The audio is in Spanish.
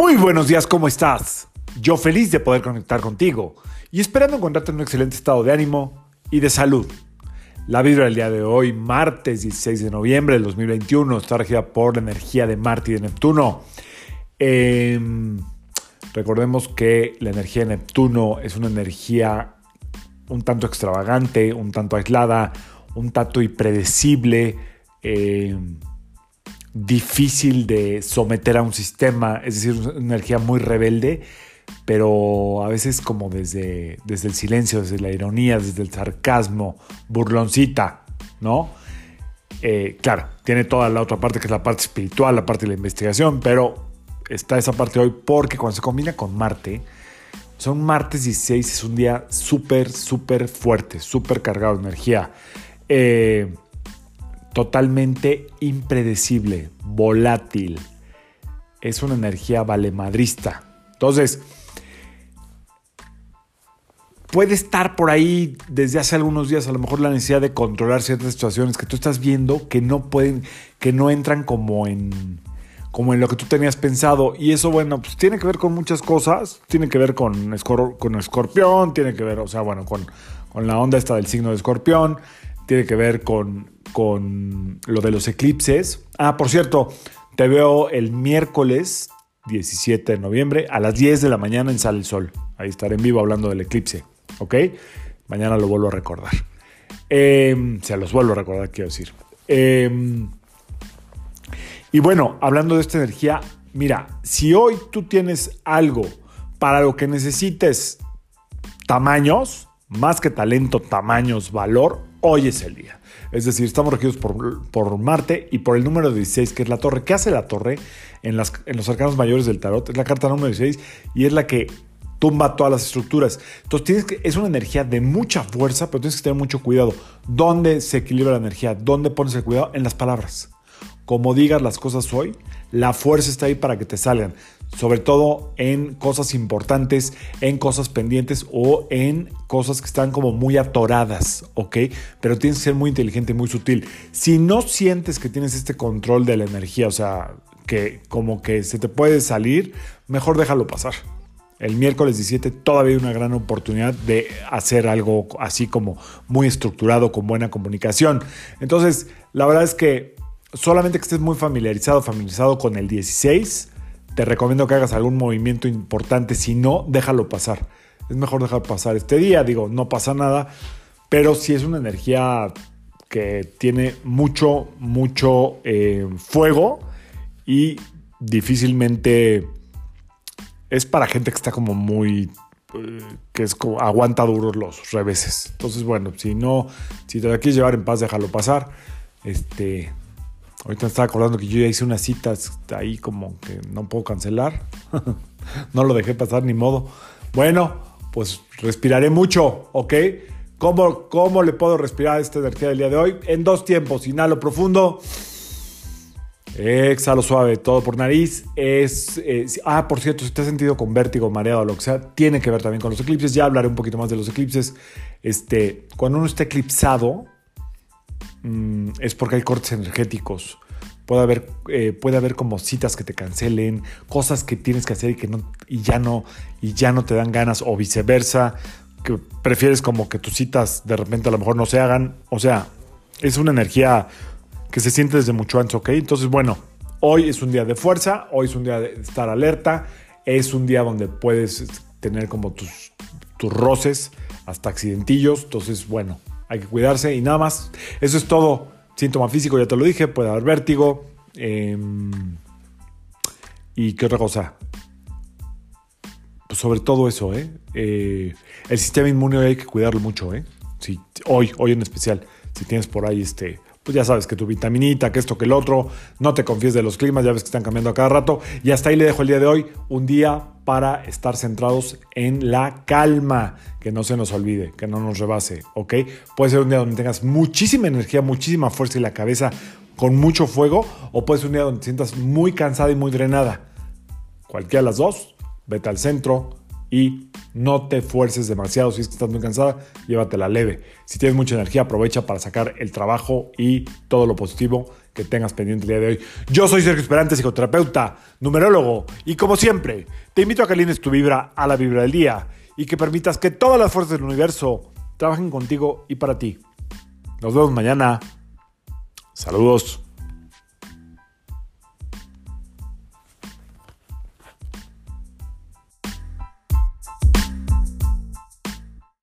Muy buenos días, ¿cómo estás? Yo feliz de poder conectar contigo y esperando encontrarte en un excelente estado de ánimo y de salud. La vibra del día de hoy, martes 16 de noviembre del 2021, está regida por la energía de Marte y de Neptuno. Em, recordemos que la energía de Neptuno es una energía un tanto extravagante, un tanto aislada, un tanto impredecible. Em, difícil de someter a un sistema, es decir, una energía muy rebelde, pero a veces como desde, desde el silencio, desde la ironía, desde el sarcasmo, burloncita, ¿no? Eh, claro, tiene toda la otra parte que es la parte espiritual, la parte de la investigación, pero está esa parte hoy porque cuando se combina con Marte, son martes 16, es un día súper, súper fuerte, súper cargado de energía. Eh, totalmente impredecible, volátil. Es una energía valemadrista. Entonces, puede estar por ahí desde hace algunos días a lo mejor la necesidad de controlar ciertas situaciones que tú estás viendo que no pueden, que no entran como en, como en lo que tú tenías pensado. Y eso, bueno, pues tiene que ver con muchas cosas. Tiene que ver con, con escorpión, tiene que ver, o sea, bueno, con, con la onda esta del signo de escorpión, tiene que ver con, con lo de los eclipses. Ah, por cierto, te veo el miércoles 17 de noviembre a las 10 de la mañana en Sale el Sol. Ahí estaré en vivo hablando del eclipse, ¿ok? Mañana lo vuelvo a recordar. Em, se los vuelvo a recordar, quiero decir. Em, y bueno, hablando de esta energía, mira, si hoy tú tienes algo para lo que necesites tamaños, más que talento, tamaños, valor, hoy es el día. Es decir, estamos regidos por, Marte y por el número 16, que es la torre. ¿Qué hace la torre en, las, en los arcanos mayores del tarot? Es la carta número 16 y es la que tumba todas las estructuras. Entonces tienes que, es una energía de mucha fuerza, pero tienes que tener mucho cuidado. ¿Dónde se equilibra la energía? ¿Dónde pones el cuidado? En las palabras. Como digas las cosas hoy, la fuerza está ahí para que te salgan sobre todo en cosas importantes, en cosas pendientes o en cosas que están como muy atoradas, ¿ok? Pero tienes que ser muy inteligente muy sutil. Si no sientes que tienes este control de la energía, o sea, que como que se te puede salir, mejor déjalo pasar. El miércoles 17 todavía hay una gran oportunidad de hacer algo así como muy estructurado, con buena comunicación. Entonces, la verdad es que solamente que estés muy familiarizado, familiarizado con el 16, te recomiendo que hagas algún movimiento importante. Si no, déjalo pasar. Es mejor dejar pasar este día. Digo, no pasa nada. Pero si es una energía que tiene mucho, mucho eh, fuego y difícilmente es para gente que está como muy eh, que es como aguanta duros los reveses. Entonces, bueno, si no, si te la quieres llevar en paz, déjalo pasar. Este, Ahorita me estaba acordando que yo ya hice unas citas ahí como que no puedo cancelar. no lo dejé pasar ni modo. Bueno, pues respiraré mucho, ¿ok? ¿Cómo, ¿Cómo le puedo respirar esta energía del día de hoy? En dos tiempos. Inhalo profundo. Exhalo suave, todo por nariz. Es, ah, por cierto, si te has sentido con vértigo, mareado lo que sea, tiene que ver también con los eclipses. Ya hablaré un poquito más de los eclipses. Este, cuando uno está eclipsado, Mm, es porque hay cortes energéticos. Puede haber, eh, puede haber como citas que te cancelen, cosas que tienes que hacer y que no, y ya no, y ya no te dan ganas, o viceversa, que prefieres como que tus citas de repente a lo mejor no se hagan. O sea, es una energía que se siente desde mucho antes, ¿ok? Entonces, bueno, hoy es un día de fuerza, hoy es un día de estar alerta, es un día donde puedes tener como tus, tus roces, hasta accidentillos. Entonces, bueno, hay que cuidarse y nada más. Eso es todo. Síntoma físico, ya te lo dije, puede haber vértigo. Em, ¿Y qué otra cosa? Pues sobre todo eso, ¿eh? ¿eh? El sistema inmune hay que cuidarlo mucho, ¿eh? Sí, hoy, hoy en especial. Si tienes por ahí este pues ya sabes que tu vitaminita, que esto, que el otro, no te confíes de los climas, ya ves que están cambiando a cada rato. Y hasta ahí le dejo el día de hoy, un día para estar centrados en la calma, que no se nos olvide, que no nos rebase, ¿ok? Puede ser un día donde tengas muchísima energía, muchísima fuerza y la cabeza con mucho fuego, o puede ser un día donde te sientas muy cansada y muy drenada. Cualquiera de las dos, vete al centro, y no te fuerces demasiado. Si es que estás muy cansada, llévatela leve. Si tienes mucha energía, aprovecha para sacar el trabajo y todo lo positivo que tengas pendiente el día de hoy. Yo soy Sergio Esperante, psicoterapeuta, numerólogo, y como siempre, te invito a que alines tu vibra a la vibra del día y que permitas que todas las fuerzas del universo trabajen contigo y para ti. Nos vemos mañana. Saludos.